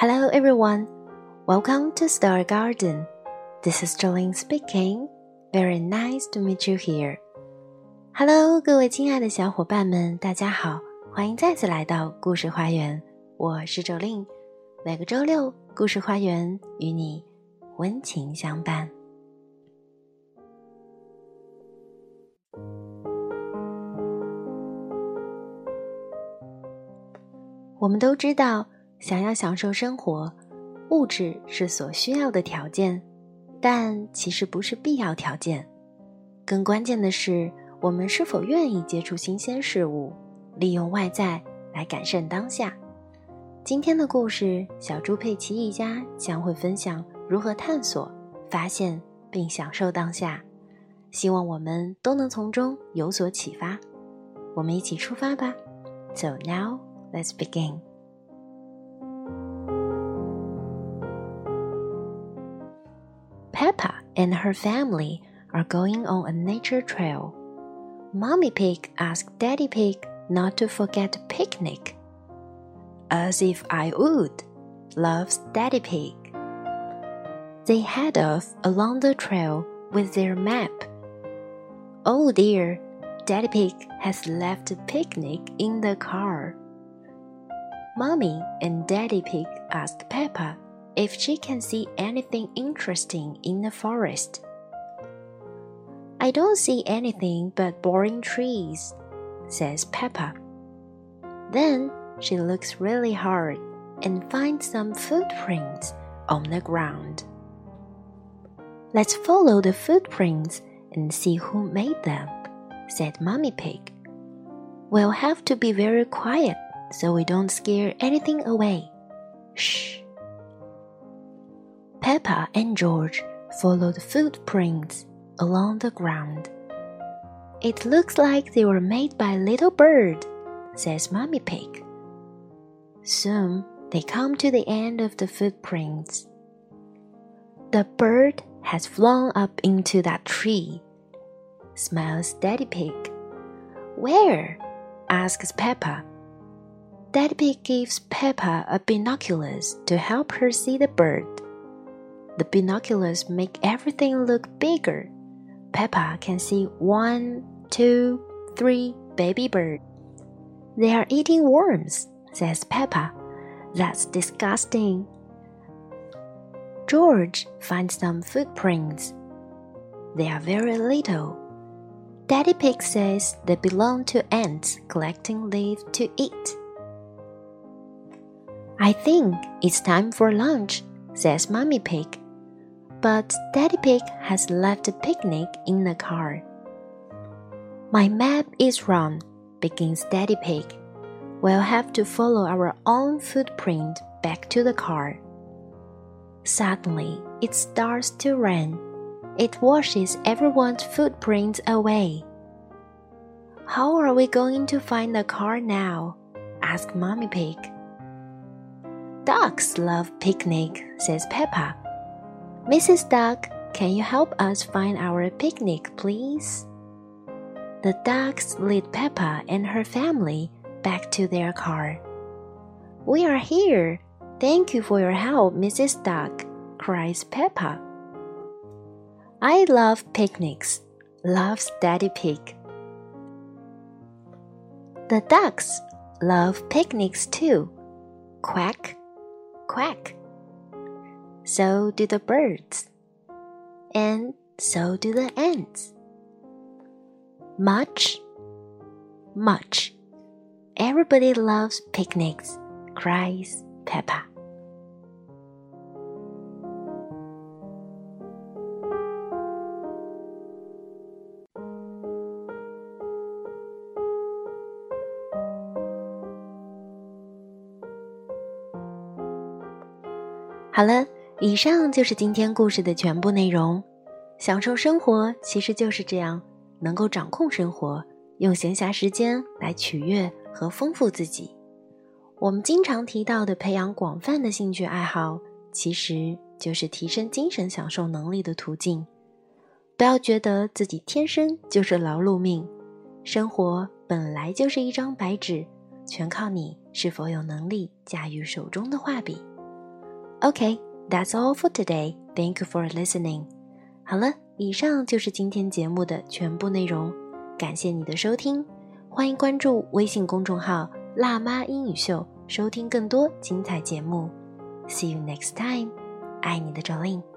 Hello everyone, welcome to Star Garden. This is Jolene speaking. Very nice to meet you here. Hello，各位亲爱的小伙伴们，大家好，欢迎再次来到故事花园。我是 Jolene，每个周六，故事花园与你温情相伴。我们都知道，想要享受生活，物质是所需要的条件，但其实不是必要条件。更关键的是，我们是否愿意接触新鲜事物，利用外在来改善当下。今天的故事，小猪佩奇一家将会分享如何探索、发现并享受当下。希望我们都能从中有所启发。我们一起出发吧！So now. Let's begin. Peppa and her family are going on a nature trail. Mommy Pig asked Daddy Pig not to forget a picnic. As if I would, loves Daddy Pig. They head off along the trail with their map. Oh dear, Daddy Pig has left a picnic in the car. Mommy and Daddy Pig asked Peppa if she can see anything interesting in the forest. I don't see anything but boring trees, says Peppa. Then she looks really hard and finds some footprints on the ground. Let's follow the footprints and see who made them, said Mummy Pig. We'll have to be very quiet so we don't scare anything away. Shh. Peppa and George followed footprints along the ground. It looks like they were made by a little bird, says Mummy Pig. Soon they come to the end of the footprints. The bird has flown up into that tree, smiles Daddy Pig. Where? asks Peppa. Daddy Pig gives Peppa a binoculars to help her see the bird. The binoculars make everything look bigger. Peppa can see one, two, three baby birds. They are eating worms, says Peppa. That's disgusting. George finds some footprints. They are very little. Daddy Pig says they belong to ants collecting leaves to eat. I think it's time for lunch, says Mummy Pig. But Daddy Pig has left a picnic in the car. My map is wrong, begins Daddy Pig. We'll have to follow our own footprint back to the car. Suddenly, it starts to rain. It washes everyone's footprints away. How are we going to find the car now? asked Mommy Pig. Ducks love picnic, says Peppa. Mrs. Duck, can you help us find our picnic, please? The ducks lead Peppa and her family back to their car. We are here. Thank you for your help, Mrs. Duck, cries Peppa. I love picnics, loves Daddy Pig. The ducks love picnics too. Quack, quack. So do the birds. And so do the ants. Much, much. Everybody loves picnics, cries Peppa. 好了，以上就是今天故事的全部内容。享受生活其实就是这样，能够掌控生活，用闲暇时间来取悦和丰富自己。我们经常提到的培养广泛的兴趣爱好，其实就是提升精神享受能力的途径。不要觉得自己天生就是劳碌命，生活本来就是一张白纸，全靠你是否有能力驾驭手中的画笔。OK that's all for today. Thank you for listening. 好了，以上就是今天节目的全部内容。感谢你的收听，欢迎关注微信公众号“辣妈英语秀”，收听更多精彩节目。See you next time. 爱你的 Jolin。